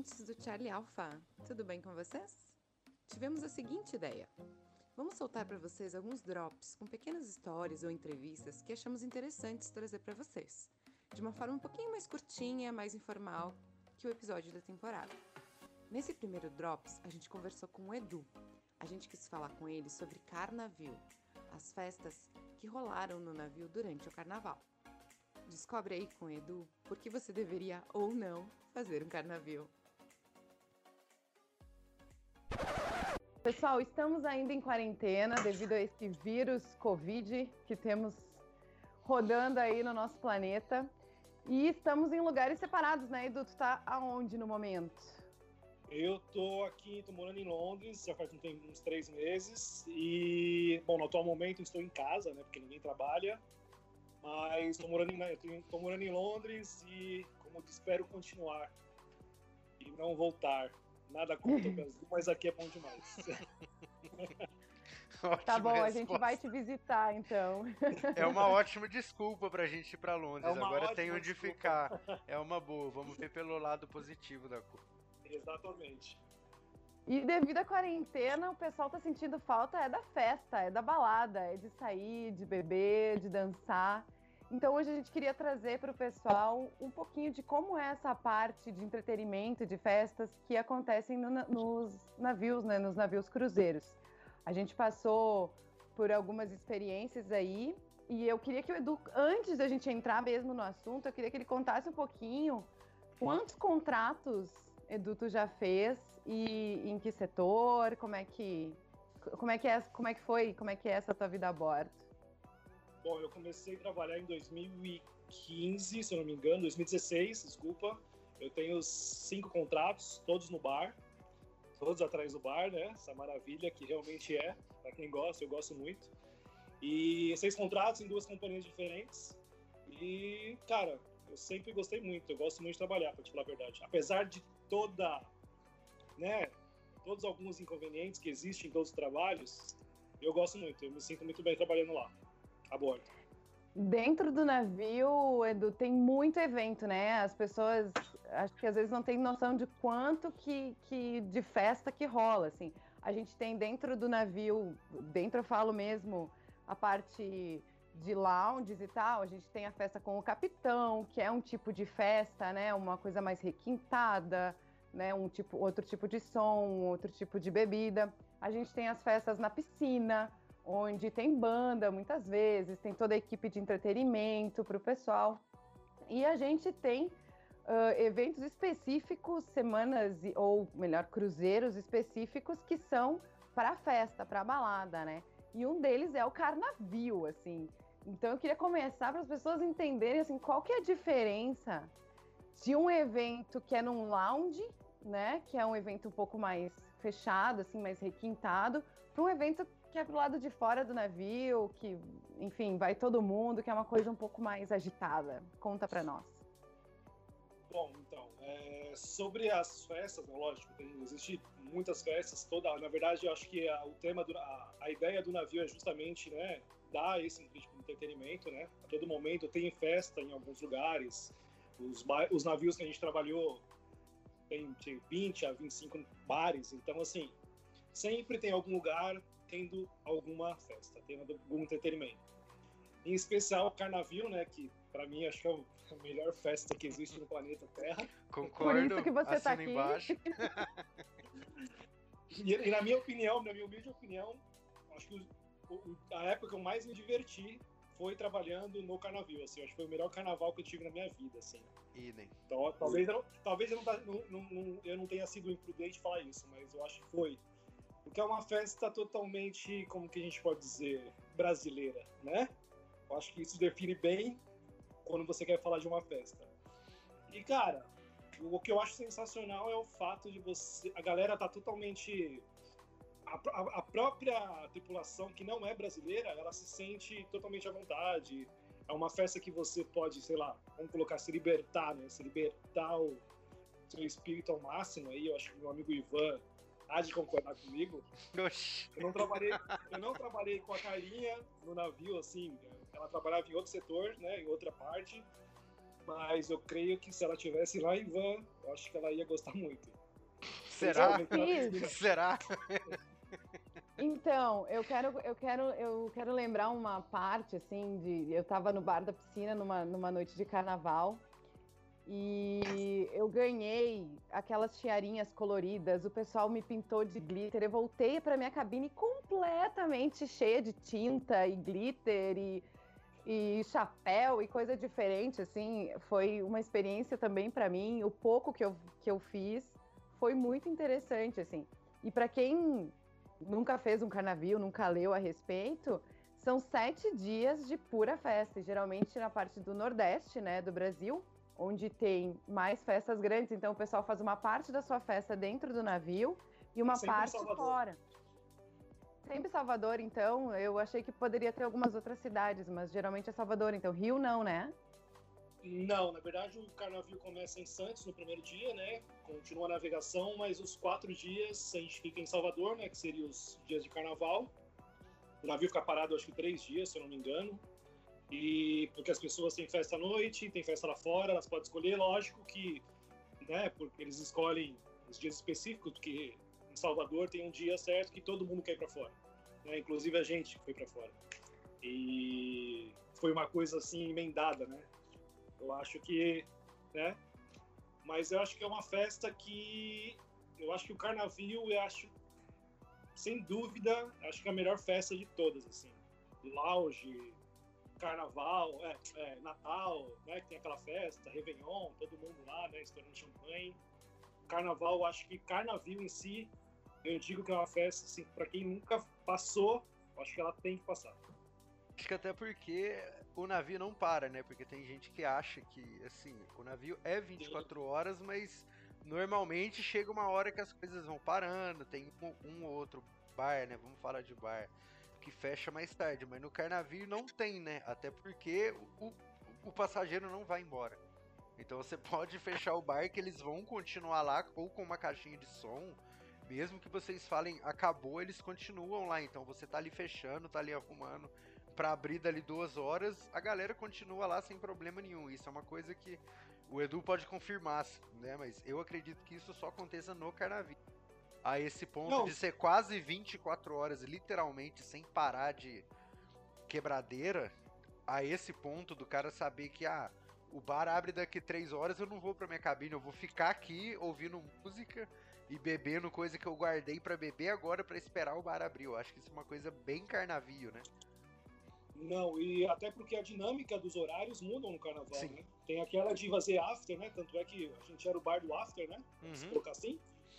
ouvintes do Charlie Alpha! Tudo bem com vocês? Tivemos a seguinte ideia: vamos soltar para vocês alguns drops com pequenas histórias ou entrevistas que achamos interessantes trazer para vocês, de uma forma um pouquinho mais curtinha, mais informal que o episódio da temporada. Nesse primeiro Drops, a gente conversou com o Edu. A gente quis falar com ele sobre Carnavio, as festas que rolaram no navio durante o carnaval. Descobre aí com o Edu por que você deveria ou não fazer um carnavio. Pessoal, estamos ainda em quarentena devido a esse vírus Covid que temos rodando aí no nosso planeta. E estamos em lugares separados, né, Edu? Tu tá aonde no momento? Eu tô aqui, tô morando em Londres, já faz um tempo, uns três meses. E, bom, no atual momento estou em casa, né? Porque ninguém trabalha. Mas tô morando em, tô morando em Londres e, como espero continuar e não voltar. Nada contra o Brasil, mas aqui é bom demais. tá bom, resposta. a gente vai te visitar então. É uma ótima desculpa pra gente ir pra Londres. É Agora tem onde desculpa. ficar. É uma boa. Vamos ver pelo lado positivo da coisa. Exatamente. E devido à quarentena, o pessoal tá sentindo falta é da festa, é da balada, é de sair, de beber, de dançar. Então hoje a gente queria trazer para o pessoal um pouquinho de como é essa parte de entretenimento, de festas que acontecem no, nos navios, né, nos navios cruzeiros. A gente passou por algumas experiências aí e eu queria que o Edu, antes da gente entrar mesmo no assunto, eu queria que ele contasse um pouquinho quantos contratos Edu, tu já fez e em que setor? Como é que como é que é, como é que foi? Como é que é essa tua vida a bordo? Bom, eu comecei a trabalhar em 2015, se eu não me engano, 2016, desculpa. Eu tenho cinco contratos, todos no bar, todos atrás do bar, né? Essa maravilha que realmente é, para quem gosta, eu gosto muito. E seis contratos em duas companhias diferentes. E, cara, eu sempre gostei muito, eu gosto muito de trabalhar, para te falar a verdade. Apesar de toda, né, todos alguns inconvenientes que existem em todos os trabalhos, eu gosto muito, eu me sinto muito bem trabalhando lá, a bordo. Dentro do navio, Edu, tem muito evento, né? As pessoas acho que às vezes não têm noção de quanto que, que de festa que rola, assim. A gente tem dentro do navio, dentro eu falo mesmo, a parte de lounges e tal, a gente tem a festa com o capitão, que é um tipo de festa, né? Uma coisa mais requintada, né? Um tipo, outro tipo de som, outro tipo de bebida. A gente tem as festas na piscina, onde tem banda muitas vezes, tem toda a equipe de entretenimento para o pessoal. E a gente tem uh, eventos específicos, semanas ou melhor, cruzeiros específicos que são para festa, para balada, né? E um deles é o Carnavio, assim. Então eu queria começar para as pessoas entenderem assim qual que é a diferença de um evento que é num lounge, né, que é um evento um pouco mais fechado, assim, mais requintado, para um evento que é pro lado de fora do navio, que, enfim, vai todo mundo, que é uma coisa um pouco mais agitada. Conta para nós. Bom, então, é, sobre as festas, né, lógico, tem, existe muitas festas, toda, na verdade, eu acho que a, o tema, do, a, a, ideia do navio é justamente, né, dar esse tipo de entretenimento, né, a todo momento tem festa em alguns lugares, os, os navios que a gente trabalhou tem de 20 a 25 bares, então, assim, sempre tem algum lugar tendo alguma festa, tendo algum entretenimento. Em especial o Carnavio, né, que para mim, acho que é a melhor festa que existe no planeta Terra. Concordo. Por isso que você tá aqui. embaixo. e, e, na minha opinião, na minha humilde opinião, acho que o, o, a época que eu mais me diverti foi trabalhando no carnaval, assim, acho que foi o melhor carnaval que eu tive na minha vida, assim. Idem. Então, talvez, eu não, talvez eu, não, tá, não, não, eu não tenha sido imprudente falar isso, mas eu acho que foi. Porque é uma festa totalmente, como que a gente pode dizer, brasileira, né? Eu acho que isso define bem quando você quer falar de uma festa. E, cara, o que eu acho sensacional é o fato de você. A galera tá totalmente. A, a, a, própria tripulação, que não é brasileira, ela se sente totalmente à vontade. É uma festa que você pode, sei lá, vamos colocar, se libertar, né? Se libertar o seu espírito ao máximo. Aí eu acho que meu amigo Ivan há de concordar comigo. Oxi. Eu não trabalhei, eu não trabalhei com a Carinha no navio, assim, ela trabalhava em outro setor, né, em outra parte. Mas eu creio que se ela tivesse lá em van, eu acho que ela ia gostar muito. Será? Será? Então, eu quero, eu quero, eu quero lembrar uma parte assim de eu estava no bar da piscina numa, numa noite de carnaval e eu ganhei aquelas tiarinhas coloridas, o pessoal me pintou de glitter, eu voltei para minha cabine completamente cheia de tinta e glitter e, e chapéu e coisa diferente, assim, foi uma experiência também para mim, o pouco que eu, que eu fiz foi muito interessante, assim. E para quem nunca fez um carnaval, nunca leu a respeito, são sete dias de pura festa, geralmente na parte do Nordeste, né, do Brasil, onde tem mais festas grandes, então o pessoal faz uma parte da sua festa dentro do navio e uma parte fora. Sempre Salvador, então, eu achei que poderia ter algumas outras cidades, mas geralmente é Salvador, então Rio não, né? Não, na verdade o carnaval começa em Santos no primeiro dia, né? Continua a navegação, mas os quatro dias a gente fica em Salvador, né? Que seriam os dias de carnaval. O navio fica parado acho que três dias, se eu não me engano. E porque as pessoas têm festa à noite, tem festa lá fora, elas podem escolher, lógico que, né? Porque eles escolhem os dias específicos, porque em Salvador tem um dia certo que todo mundo quer ir para fora, né? Inclusive a gente que foi para fora. E foi uma coisa assim emendada, né? Eu acho que, né? Mas eu acho que é uma festa que eu acho que o Carnaval, eu acho sem dúvida, acho que é a melhor festa de todas, assim. Lounge, Carnaval, é, é, Natal, né, que tem aquela festa, Réveillon, todo mundo lá, né, estourando champanhe. Carnaval, acho que Carnaval em si, eu digo que é uma festa, assim, para quem nunca passou, acho que ela tem que passar. Acho que até porque o navio não para, né? Porque tem gente que acha que, assim, o navio é 24 horas, mas normalmente chega uma hora que as coisas vão parando, tem um, um ou outro bar, né? Vamos falar de bar, que fecha mais tarde, mas no Carnavio não tem, né? Até porque o, o passageiro não vai embora. Então você pode fechar o bar que eles vão continuar lá ou com uma caixinha de som, mesmo que vocês falem acabou, eles continuam lá. Então você tá ali fechando, tá ali arrumando para abrir dali duas horas, a galera continua lá sem problema nenhum. Isso é uma coisa que o Edu pode confirmar, né? Mas eu acredito que isso só aconteça no Carnaval. A esse ponto Não. de ser quase 24 horas, literalmente, sem parar de quebradeira, a esse ponto do cara saber que, ah, o bar abre daqui três horas, eu não vou pra minha cabine, eu vou ficar aqui ouvindo música e bebendo coisa que eu guardei para beber agora para esperar o bar abrir. Eu acho que isso é uma coisa bem carnavio, né? Não, e até porque a dinâmica dos horários mudam no carnaval, Sim. né? Tem aquela de fazer after, né? Tanto é que a gente era o bar do after, né? Uhum. Se colocar assim.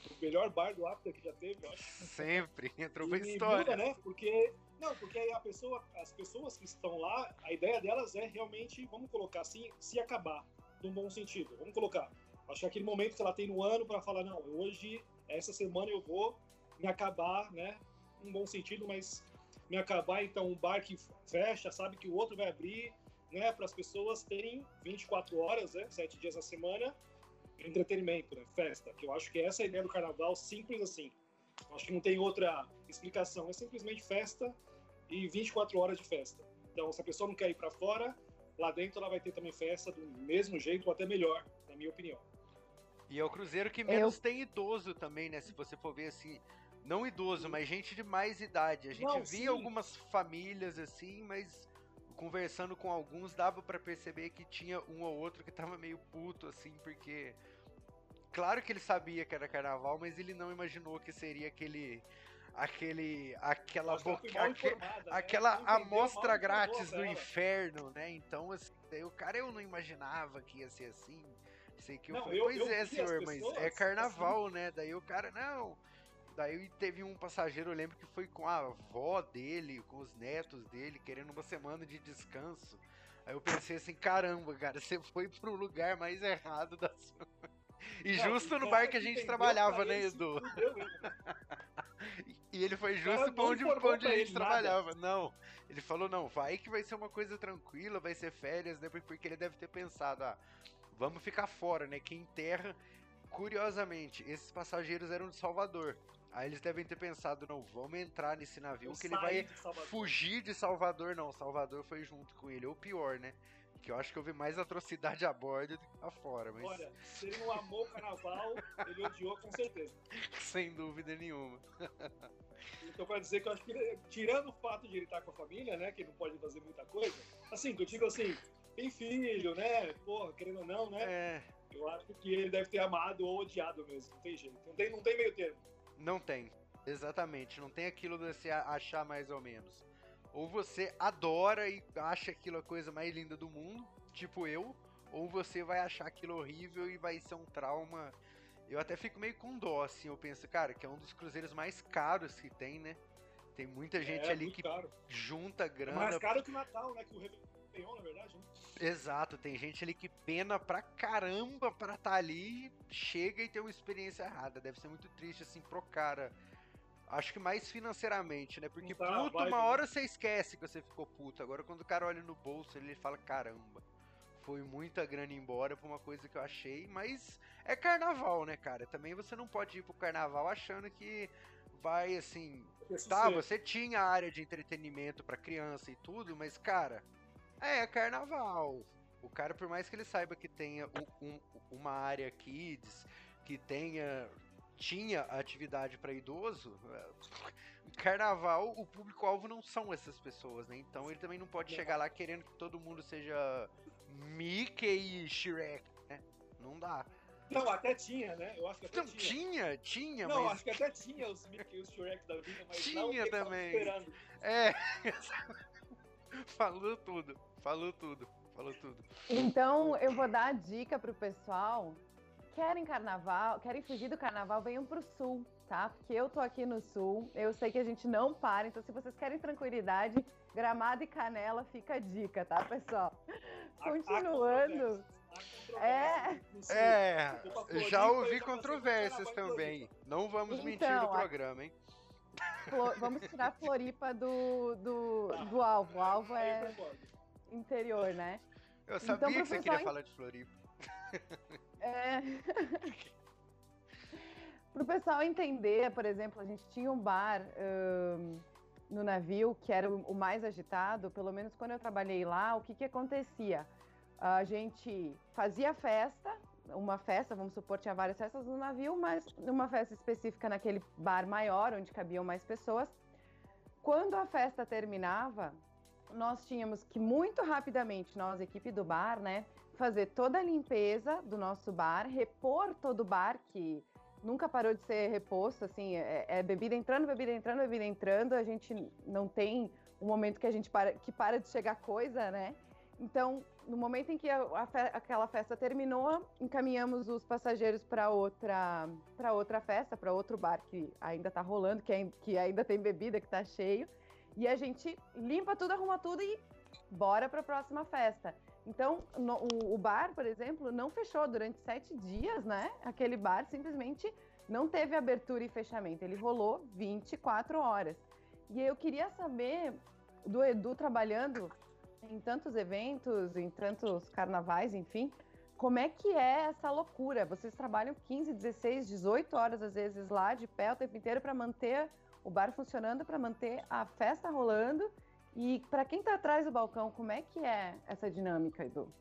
O melhor bar do after que já teve, eu acho. Sempre, entrou pra história. Muda, né? Porque. Não, porque aí a pessoa, as pessoas que estão lá, a ideia delas é realmente, vamos colocar assim, se acabar, num bom sentido. Vamos colocar. Acho que aquele momento que ela tem no ano para falar, não, hoje, essa semana eu vou me acabar, né? Num bom sentido, mas me acabar, então um bar que fecha, sabe que o outro vai abrir, né, para as pessoas terem 24 horas, né, 7 dias na semana, entretenimento, né, festa, que eu acho que essa é a ideia do carnaval, simples assim. Eu acho que não tem outra explicação, é simplesmente festa e 24 horas de festa. Então, se a pessoa não quer ir para fora, lá dentro ela vai ter também festa do mesmo jeito ou até melhor, na minha opinião. E é o cruzeiro que menos eu... tem idoso também, né? Se você for ver assim, não idoso, mas gente de mais idade. A gente não, via sim. algumas famílias assim, mas conversando com alguns dava para perceber que tinha um ou outro que tava meio puto assim, porque claro que ele sabia que era carnaval, mas ele não imaginou que seria aquele aquele aquela boca, aque, né? aquela amostra grátis do inferno, né? Então assim, o cara eu não imaginava que ia ser assim. Sei que não, eu, pois eu é, senhor, mas é carnaval, assim. né? Daí o cara não, Daí teve um passageiro, eu lembro que foi com a avó dele, com os netos dele, querendo uma semana de descanso. Aí eu pensei assim, caramba, cara, você foi pro lugar mais errado da sua. E não, justo no bar que a gente trabalhava, né, Edu? e ele foi justo pra onde, pra onde a gente trabalhava. Não. Ele falou, não, vai que vai ser uma coisa tranquila, vai ser férias, né? Porque ele deve ter pensado, ah, vamos ficar fora, né? Que em terra, curiosamente, esses passageiros eram de Salvador. Aí eles devem ter pensado, não, vamos entrar nesse navio Eu que ele vai de fugir de Salvador. Não, Salvador foi junto com ele. Ou pior, né? Que eu acho que houve mais atrocidade a bordo do que lá fora, mas. Olha, se ele não amou o carnaval, ele odiou com certeza. Sem dúvida nenhuma. Então, pra dizer que eu acho que, tirando o fato de ele estar com a família, né, que ele não pode fazer muita coisa, assim, que eu digo assim, tem filho, né, porra, querendo ou não, né, É. eu acho que ele deve ter amado ou odiado mesmo, não tem jeito, não tem, não tem meio termo. Não tem. Exatamente. Não tem aquilo de a- achar mais ou menos. Ou você adora e acha aquilo a coisa mais linda do mundo, tipo eu, ou você vai achar aquilo horrível e vai ser um trauma. Eu até fico meio com dó, assim, eu penso, cara, que é um dos cruzeiros mais caros que tem, né? Tem muita gente é ali que caro. junta É grana. mais caro que o Natal, né, que o Réveillon, na verdade, né? Exato, tem gente ali que pena pra caramba pra estar ali, chega e tem uma experiência errada. Deve ser muito triste, assim, pro cara. Acho que mais financeiramente, né? Porque tá, puto, vai, uma né? hora você esquece que você ficou puto. Agora, quando o cara olha no bolso, ele fala: caramba, foi muita grana embora por uma coisa que eu achei. Mas é carnaval, né, cara? Também você não pode ir pro carnaval achando que vai, assim, Tá, você- você tinha área de entretenimento pra criança e tudo, mas, cara, é carnaval. O cara, por mais que ele saiba que tenha um- um- uma área kids, que tenha. Tinha atividade pra idoso, é, carnaval, o público-alvo não são essas pessoas, né? Então ele também não pode Não. chegar lá querendo que todo mundo seja Mickey e Shrek, né? Não dá. Não, até tinha, né? Eu acho que até Então, tinha. tinha, tinha, Não, mas. acho que até tinha os Mickey e os Shrek da vida, mas Tinha não também. esperando. É. falou tudo. Falou tudo. Falou tudo. Então, eu vou dar a dica pro pessoal. Querem carnaval, querem fugir do carnaval, venham pro sul, tá? Porque eu tô aqui no sul, eu sei que a gente não para, então se vocês querem tranquilidade, Gramado e Canela fica a dica, tá, pessoal? Continuando. É. no. É, já ouvi passei controvérsias também. Não vamos mentir Então, no a- programa, hein? Vamos tirar Floripa do, do, do alvo. O alvo é interior, né? Eu Então, sabia pro que você queria falar de Floripa. É. Para o pessoal entender, por exemplo, a gente tinha um bar ahn, no navio que era o, o mais agitado, pelo menos quando eu trabalhei lá, o que, que acontecia? A gente fazia festa, uma festa, vamos supor, tinha várias festas no navio, mas uma festa específica naquele bar maior, onde cabiam mais pessoas. Quando a festa terminava, nós tínhamos que muito rapidamente, nós, equipe do bar, né, fazer toda a limpeza do nosso bar, repor todo o bar, que nunca parou de ser reposto, assim, é, é bebida entrando, bebida entrando, bebida entrando, a gente não tem um momento que a gente para, que para de chegar coisa, né? Então, no momento em que a, a fe- aquela festa terminou, encaminhamos os passageiros para outra, para outra festa, para outro bar que ainda está rolando, que, ain- que ainda tem bebida, que está cheio, e a gente limpa tudo, arruma tudo e bora para a próxima festa. Então, no- o, o bar, por exemplo, não fechou durante sete dias, né? Aquele bar simplesmente não teve abertura e fechamento. Ele rolou 24 horas. E eu queria saber do Edu trabalhando em tantos eventos, em tantos carnavais, enfim, como é que é essa loucura? Vocês trabalham 15, 16, 18 horas às vezes lá de pé o tempo inteiro para manter o bar funcionando, para manter a festa rolando. E para quem está atrás do balcão, como é que é essa dinâmica, Edu?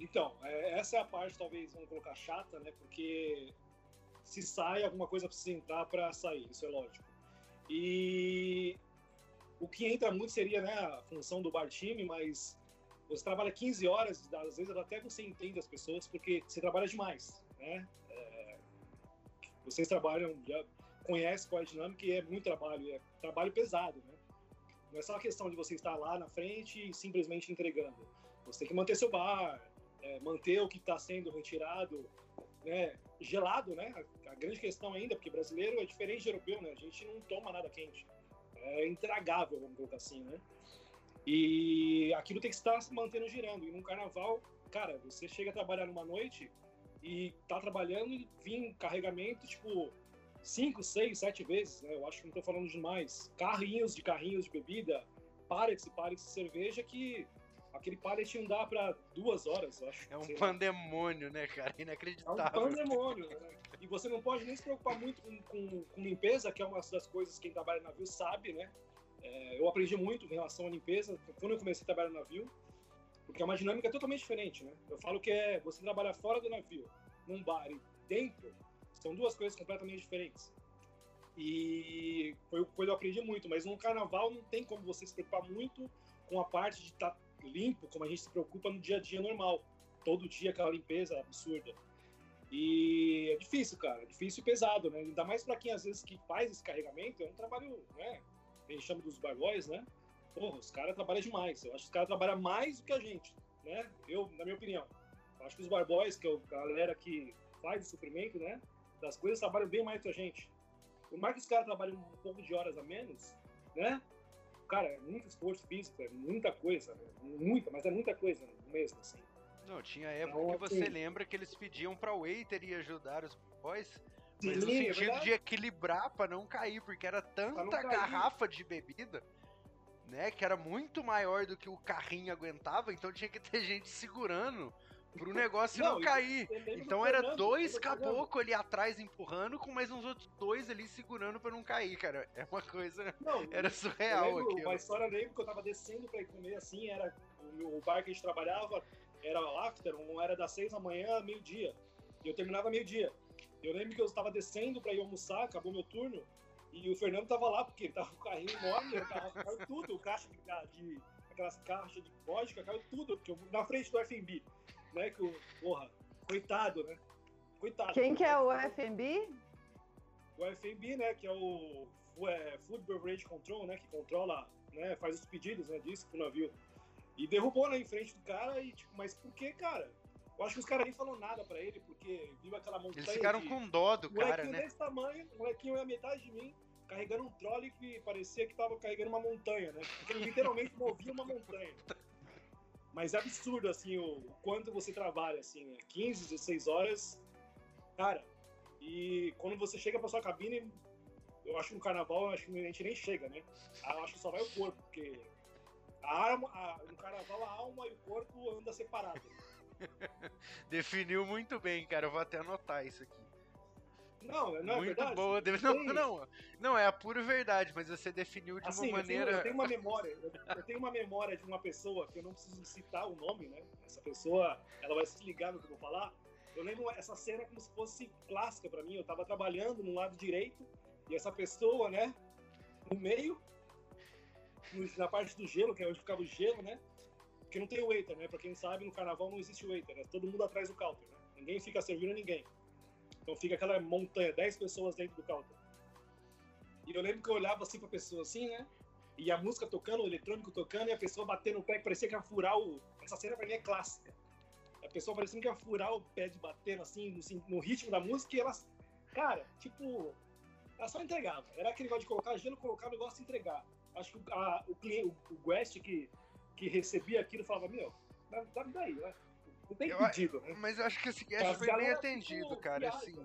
Então, é, essa é a parte, talvez, vamos colocar chata, né? Porque se sai, alguma coisa precisa entrar para sair, isso é lógico. E o que entra muito seria né, a função do bar time, mas você trabalha 15 horas, às vezes até você entende as pessoas, porque você trabalha demais, né? É, vocês trabalham, já conhecem qual é a dinâmica e é muito trabalho, é trabalho pesado, né? Não é só a questão de você estar lá na frente e simplesmente entregando. Você tem que manter seu bar, é, manter o que está sendo retirado né, gelado, né? A, a, grande questão ainda, porque brasileiro é diferente de europeu, né? A gente não toma nada quente. É intragável, vamos colocar assim, né? E aquilo tem que estar se mantendo girando. E num carnaval, cara, você chega a trabalhar numa noite e tá trabalhando e vir carregamento, tipo, cinco, seis, sete vezes, né? Eu acho que não tô falando demais. Carrinhos de carrinhos de bebida, pallets e pallets de cerveja que aquele pallet não dá para duas horas, eu acho. É um lá. pandemônio, né, cara? É um Inacreditável. pandemônio, né? E você não pode nem se preocupar muito com, com, com limpeza, que é uma das coisas que quem trabalha no navio sabe, né? É, eu aprendi muito em relação à limpeza quando eu comecei a trabalhar no navio. Porque é uma dinâmica totalmente diferente, né? Eu falo que é você trabalhar fora do navio, num bar e dentro, são duas coisas completamente diferentes. E foi o que eu aprendi muito, mas no carnaval não tem como você se preocupar muito com a parte de estar tá limpo, como a gente se preocupa no dia a dia normal. Todo dia aquela limpeza absurda. E é difícil, cara, é difícil e pesado, né? Ainda mais para quem às vezes que faz esse carregamento, é um trabalho, né? A gente chama dos barboys, né? Porra, os caras trabalham demais. Eu acho que os caras trabalham mais do que a gente, né? Eu, na minha opinião. Eu acho que os barboys, que é a galera que faz o suprimento, né? Das coisas, trabalham bem mais que a gente. Por mais que os caras trabalhem um pouco de horas a menos, né? Cara, é muito esforço físico, é muita coisa, né? Muita, mas é muita coisa mesmo, assim. Não, tinha época então, que você assim, lembra que eles pediam pra waiter ir ajudar os boys, mas no é sentido é de equilibrar pra não cair, porque era tanta garrafa de bebida, né, que era muito maior do que o carrinho aguentava, então tinha que ter gente segurando pro negócio não, não cair. Então era dois caboclos ali atrás empurrando, com mais uns outros dois ali segurando pra não cair, cara. É uma coisa. Não, era surreal aqui. Uma história eu lembro que eu tava descendo pra ir comer assim, era o, bar que a gente trabalhava era after, um era das seis da manhã, meio-dia. E eu terminava meio-dia. Eu lembro que eu estava descendo para ir almoçar, acabou meu turno, e o Fernando tava lá, porque ele tava com o carrinho enorme, tava, caiu tudo, o caixa de, de, aquelas caixas de vodka, caiu tudo, porque eu, na frente do FMB, né, que o, porra, coitado, né, coitado. Quem que é o FMB? O FMB, né, que é o é, Food Beverage Control, né, que controla, né, faz os pedidos, né, disso pro navio. E derrubou né, em frente do cara, e tipo, mas por que, cara? Eu acho que os caras nem falaram nada pra ele, porque viu aquela montanha. Eles ficaram de... com dó do cara, né? desse tamanho, o molequinho é a metade de mim, carregando um trolley que parecia que tava carregando uma montanha, né? Porque ele literalmente movia uma montanha. Mas é absurdo, assim, o, quanto você trabalha, assim, né? 15, 16 horas. Cara, e quando você chega pra sua cabine, eu acho que no carnaval, acho que a gente nem chega, né? Eu acho que só vai o corpo, porque a alma, a, no carnaval, a alma e o corpo andam separados. Definiu muito bem, cara. Eu vou até anotar isso aqui. Não, não é muito verdade? boa. Não, não, não, é a pura verdade, mas você definiu de assim, uma maneira. Eu tenho, eu tenho uma memória, eu, tenho uma memória de uma pessoa que eu não preciso citar o nome, né? Essa pessoa, ela vai se ligar no que eu vou falar. Eu lembro essa cena como se fosse clássica para mim. Eu tava trabalhando no lado direito e essa pessoa, né, no meio, na parte do gelo, que é onde ficava o gelo, né? Porque não tem o waiter, né? Pra quem sabe, no carnaval não existe waiter, né? Todo mundo atrás do counter, né? Ninguém fica servindo ninguém. Então fica aquela montanha, 10 pessoas dentro do counter. E eu lembro que eu olhava assim pra pessoa assim, né? E a música tocando, o eletrônico tocando, e a pessoa batendo o pé, que parecia que ia furar o. Essa cena pra mim é clássica. A pessoa parecia que ia furar o pé de batendo assim, no, no ritmo da música, e elas. Cara, tipo. Ela só entregava. Era aquele negócio de colocar gelo, colocar o negócio e entregar acho que a, o cliente, o West que, que recebia aquilo falava, meu, dá daí, né? Não tem pedido, né? Mas eu acho que esse guest foi bem atendido, tipo, cara, assim.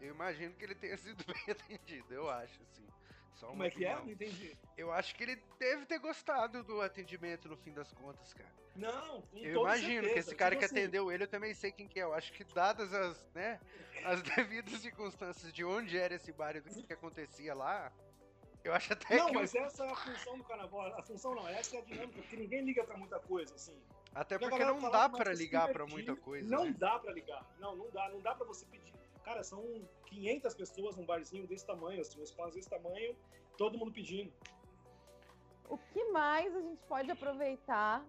Eu imagino que ele tenha sido bem atendido, eu acho, assim. Só Como é que é? Não entendi. Eu acho que ele deve ter gostado do atendimento no fim das contas, cara. Não, com Eu imagino certeza. que esse cara tipo que assim... atendeu ele, eu também sei quem que é. Eu acho que dadas as, né, as devidas circunstâncias de onde era esse bar e do que acontecia lá, eu acho até não, que. Não, mas essa é a função do carnaval. A função não, essa é a dinâmica, porque ninguém liga pra muita coisa, assim. Até porque não dá para ligar para muita coisa. Não né? dá para ligar. Não, não dá. Não dá para você pedir. Cara, são 500 pessoas num barzinho desse tamanho, assim, um espaço desse tamanho, todo mundo pedindo. O que mais a gente pode aproveitar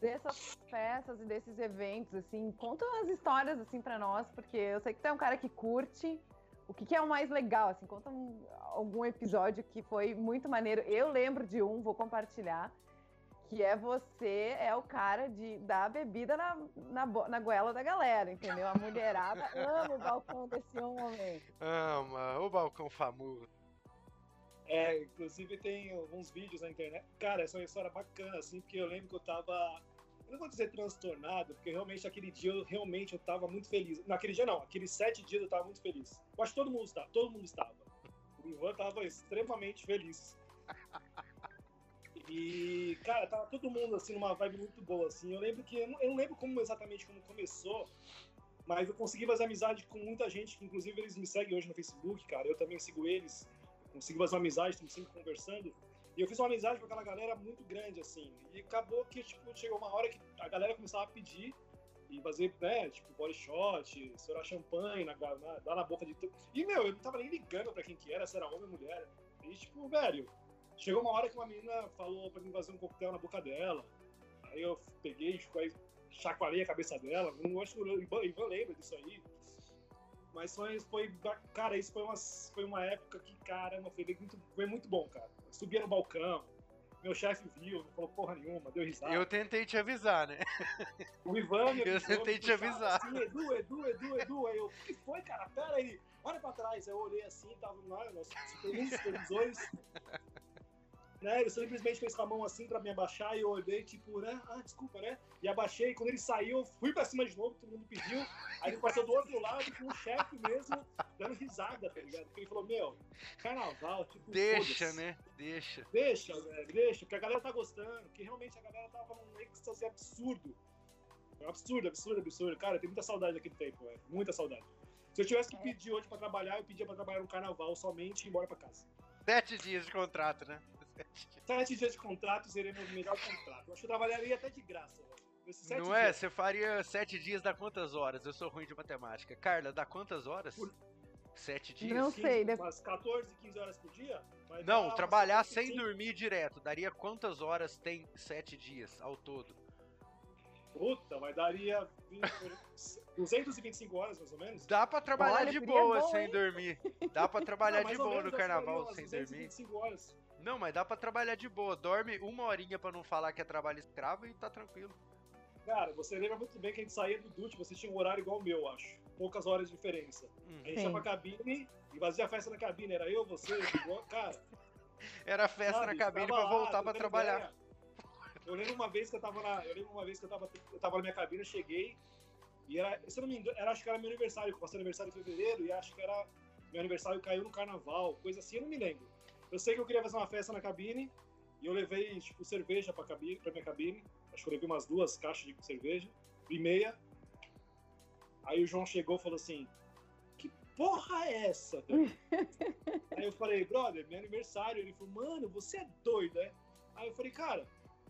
dessas festas e desses eventos, assim? Conta umas histórias, assim, para nós, porque eu sei que tu é um cara que curte, o que, que, é o mais legal? Assim, conta um, algum episódio que foi muito maneiro. Eu lembro de um, vou compartilhar, que é você é o cara de dar bebida na, na, na goela da galera, entendeu? A mulherada ama o balcão desse homem. Ama, o balcão famoso. É, inclusive tem alguns vídeos na internet. Cara, essa é uma história bacana, assim, porque eu lembro que eu tava eu não vou dizer transtornado, porque realmente aquele dia eu realmente eu tava muito feliz. Naquele dia não, aqueles sete dias eu tava muito feliz. Eu acho que todo mundo estava, todo mundo estava. O Ivan tava extremamente feliz. E, cara, tava todo mundo assim numa vibe muito boa, assim. Eu lembro que eu não, eu não lembro como exatamente como começou, mas eu consegui fazer amizade com muita gente, que inclusive eles me seguem hoje no Facebook, cara. Eu também sigo eles. Consegui fazer uma amizade, estamos sempre conversando. E eu fiz uma amizade com aquela galera muito grande, assim. E acabou que, tipo, chegou uma hora que a galera começava a pedir e fazer, né, tipo, body shot, estourar champanhe, na, na, dar na boca de tudo. E, meu, eu não tava nem ligando pra quem que era, se era homem ou mulher. E, tipo, velho, chegou uma hora que uma menina falou pra mim fazer um coquetel na boca dela. Aí eu peguei, tipo, aí chacoalhei a cabeça dela. Não acho que o Ivan, Ivan lembra disso aí. Mas foi, foi, cara, isso foi uma, foi uma época que, cara, foi muito, foi muito bom, cara. Eu subia no balcão, meu chefe viu, não falou porra nenhuma, deu risada. Eu tentei te avisar, né? O Ivan me Eu tentei te avisar. Assim, Edu, Edu, Edu, Edu. Aí eu, o que foi, cara? Pera aí, olha pra trás. Aí eu olhei assim, tava lá, nossos supervisores. Né, ele simplesmente fez com a mão assim pra me abaixar e eu olhei, tipo, né? Ah, desculpa, né? E abaixei, quando ele saiu, eu fui pra cima de novo, todo mundo pediu. Aí ele passou do outro lado com o chefe mesmo, dando risada, tá ligado? Porque ele falou, meu, carnaval, tipo. Deixa, né? Deixa. Deixa, velho, deixa, porque a galera tá gostando, que realmente a galera tava num êxtase absurdo. Absurdo, absurdo, absurdo. Cara, tem muita saudade daquele tempo, velho. Muita saudade. Se eu tivesse que pedir hoje pra trabalhar, eu pedia pra trabalhar no carnaval somente e ir embora pra casa. Sete dias de contrato, né? Sete dias de contrato seria meu melhor contrato. Eu acho que eu trabalharia até de graça. velho. Não é? Você faria sete dias, dá quantas horas? Eu sou ruim de matemática. Carla, dá quantas horas? Por- Sete dias? Não sei, deve- Umas 14, 15 horas por dia? Vai Não, trabalhar 75. sem dormir direto. Daria quantas horas tem sete dias ao todo? Puta, vai daria 20, 225 horas, mais ou menos. Dá pra trabalhar Olha, de seria boa bom, sem hein? dormir. Dá pra trabalhar Não, de boa menos, no carnaval sem umas dormir. 225 horas. Não, mas dá pra trabalhar de boa. Dorme uma horinha pra não falar que é trabalho escravo e tá tranquilo. Cara, você lembra muito bem que a gente saía do DUT, você tinha um horário igual o meu, eu acho. Poucas horas de diferença. Hum. A gente Sim. ia pra cabine e fazia a festa na cabine. Era eu, você, igual, cara. Era festa sabe, na cabine pra lá, voltar pra trabalhar. ideia. Eu lembro uma vez que eu tava na. Eu lembro uma vez que eu tava, eu tava na minha cabine, eu cheguei. E era, se eu não me engano, era, acho que era meu aniversário, passei aniversário em fevereiro, e acho que era. Meu aniversário caiu no carnaval, coisa assim, eu não me lembro. Eu sei que eu queria fazer uma festa na cabine, e eu levei, tipo, cerveja pra, cabine, pra minha cabine. Acho que eu levei umas duas caixas de cerveja, e meia. Aí o João chegou e falou assim: Que porra é essa? Aí eu falei, brother, meu aniversário. Ele falou, mano, você é doido, né? Aí eu falei, cara,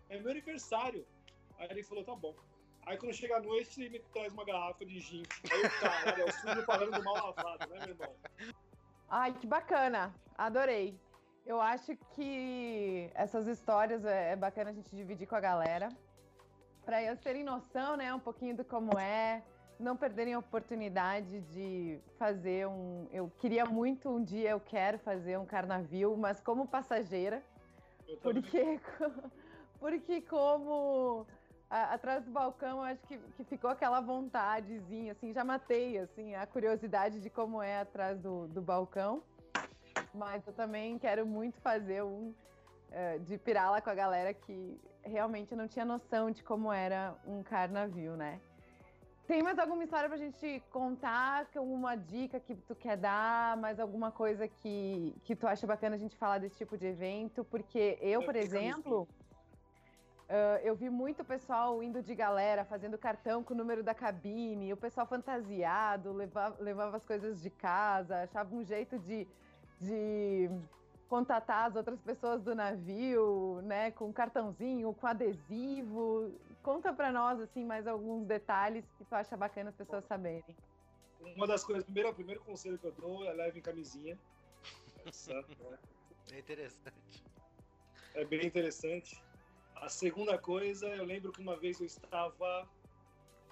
é meu aniversário. Aí ele falou, tá bom. Aí quando chega a noite, ele me traz uma garrafa de gin. Aí eu, caralho, é o sujo do mal lavado, né, meu irmão? Ai, que bacana. Adorei. Eu acho que essas histórias é, é bacana a gente dividir com a galera. Para eles terem noção, né, um pouquinho do como é, não perderem a oportunidade de fazer um. Eu queria muito um dia, eu quero fazer um carnavio, mas como passageira, Eu porque, porque como a- atrás do balcão, acho que, que ficou aquela vontadezinha, assim, já matei, assim, a curiosidade de como é atrás do, do balcão. Mas eu também quero muito fazer um eh, de pirar lá com a galera que realmente não tinha noção de como era um carnavio, né? Tem mais alguma história pra gente contar? Alguma dica que tu quer dar? Mais alguma coisa que, que tu acha bacana a gente falar desse tipo de evento? Porque eu, por exemplo, ah, eu vi muito pessoal indo de galera, fazendo cartão com o número da cabine, o pessoal fantasiado, levava, levava as coisas de casa, achava um jeito de, de contatar as outras pessoas do navio, né, com cartãozinho, com adesivo. Conta pra nós, assim, mais alguns detalhes que tu acha bacana as pessoas saberem. Uma das coisas, primeiro, o primeiro conselho que eu dou é leve em camisinha. Essa, né, É interessante. é bem interessante. A segunda coisa, eu lembro que uma vez eu estava.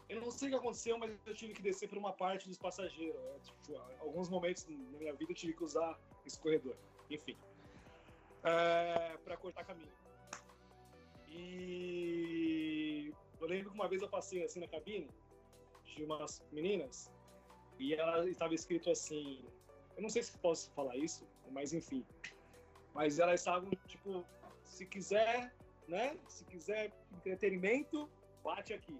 Eu não sei o que aconteceu, mas eu tive que descer por uma parte dos passageiros. né? Tipo, alguns momentos na minha vida eu tive que usar esse corredor. Enfim. É, para cortar caminho. E eu lembro que uma vez eu passei assim na cabine de umas meninas e ela estava escrito assim. Eu não sei se posso falar isso, mas enfim. Mas elas estavam, tipo, se quiser, né? Se quiser entretenimento, bate aqui.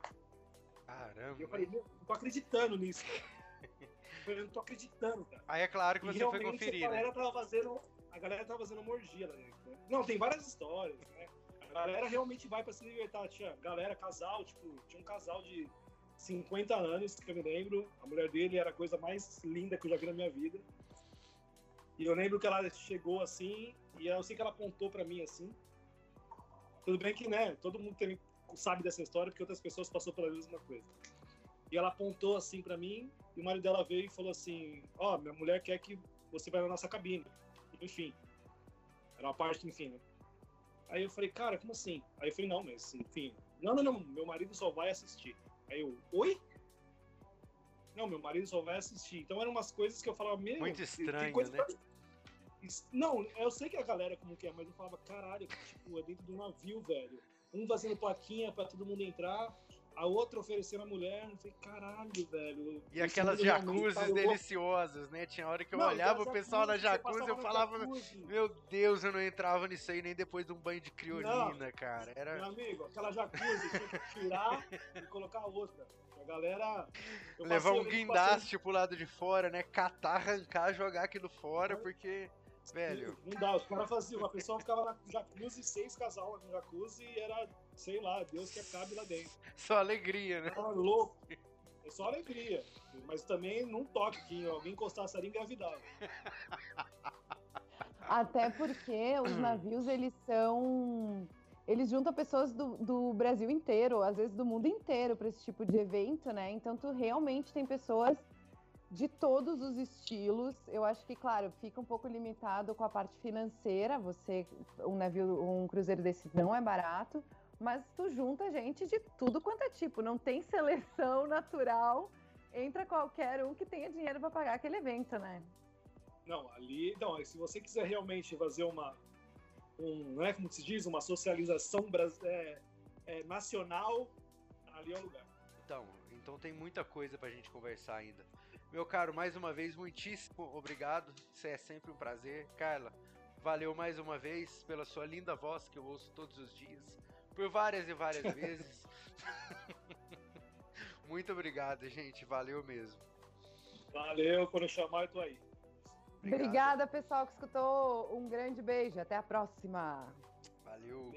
Caramba. E eu falei, não tô acreditando nisso. Eu não tô acreditando, cara. Aí é claro que E você foi conferir, a né? galera tava fazendo. A galera tava fazendo uma orgia lá dentro, né? Não, tem várias histórias, né? A galera realmente vai pra se libertar. Tinha galera, casal, tipo, tinha um casal de 50 anos, que eu me lembro. A mulher dele era a coisa mais linda que eu já vi na minha vida. E eu lembro que ela chegou assim, e eu sei que ela apontou para mim assim. Tudo bem que, né, todo mundo tem, sabe dessa história, porque outras pessoas passou pela mesma coisa. E ela apontou assim para mim, e o marido dela veio e falou assim: Ó, oh, minha mulher quer que você vá na nossa cabine. Enfim. Era uma parte, enfim, né? Aí eu falei, cara, como assim? Aí eu falei, não, mas enfim. Não, não, não, meu marido só vai assistir. Aí eu, oi? Não, meu marido só vai assistir. Então eram umas coisas que eu falava, meu. Muito estranho, né? Pra... Não, eu sei que a galera como que é, mas eu falava, caralho, tipo, é dentro do navio, velho. Um fazendo plaquinha pra todo mundo entrar, a outra oferecendo a mulher. Eu falei, caralho, velho. E aquelas jacuzzis deliciosas, né? Tinha hora que eu não, olhava o pessoal na jacuzzi e eu falava, jacuzzi. meu Deus, eu não entrava nisso aí nem depois de um banho de criolina, não, cara. Era... Meu amigo, aquela jacuzzi tinha que tirar e colocar outra. A galera. Levar um guindaste passei... pro lado de fora, né? Catar, arrancar, jogar aquilo fora, porque. Velho. Não dá, os caras faziam. Uma pessoa ficava na jacuzzi, seis casal na jacuzzi e era, sei lá, Deus que acabe lá dentro. Só alegria, né? Era louco. É só alegria. Mas também não toque que alguém encostasse ali engravidava. Até porque os navios, eles são. Eles juntam pessoas do, do Brasil inteiro, às vezes do mundo inteiro, para esse tipo de evento, né? Então, tu realmente tem pessoas de todos os estilos. Eu acho que, claro, fica um pouco limitado com a parte financeira. Você, um navio, um cruzeiro desse não é barato, mas tu junta gente de tudo quanto é tipo. Não tem seleção natural. Entra qualquer um que tenha dinheiro para pagar aquele evento, né? Não, ali, não. Se você quiser realmente fazer uma, um, é como se diz, uma socialização é, é, nacional, ali é o lugar. Então, então tem muita coisa para a gente conversar ainda. Meu caro, mais uma vez, muitíssimo obrigado. Isso é sempre um prazer. Carla, valeu mais uma vez pela sua linda voz que eu ouço todos os dias, por várias e várias vezes. Muito obrigado, gente. Valeu mesmo. Valeu, quando chamar, eu tô aí. Obrigado. Obrigada, pessoal que escutou. Um grande beijo. Até a próxima. Valeu.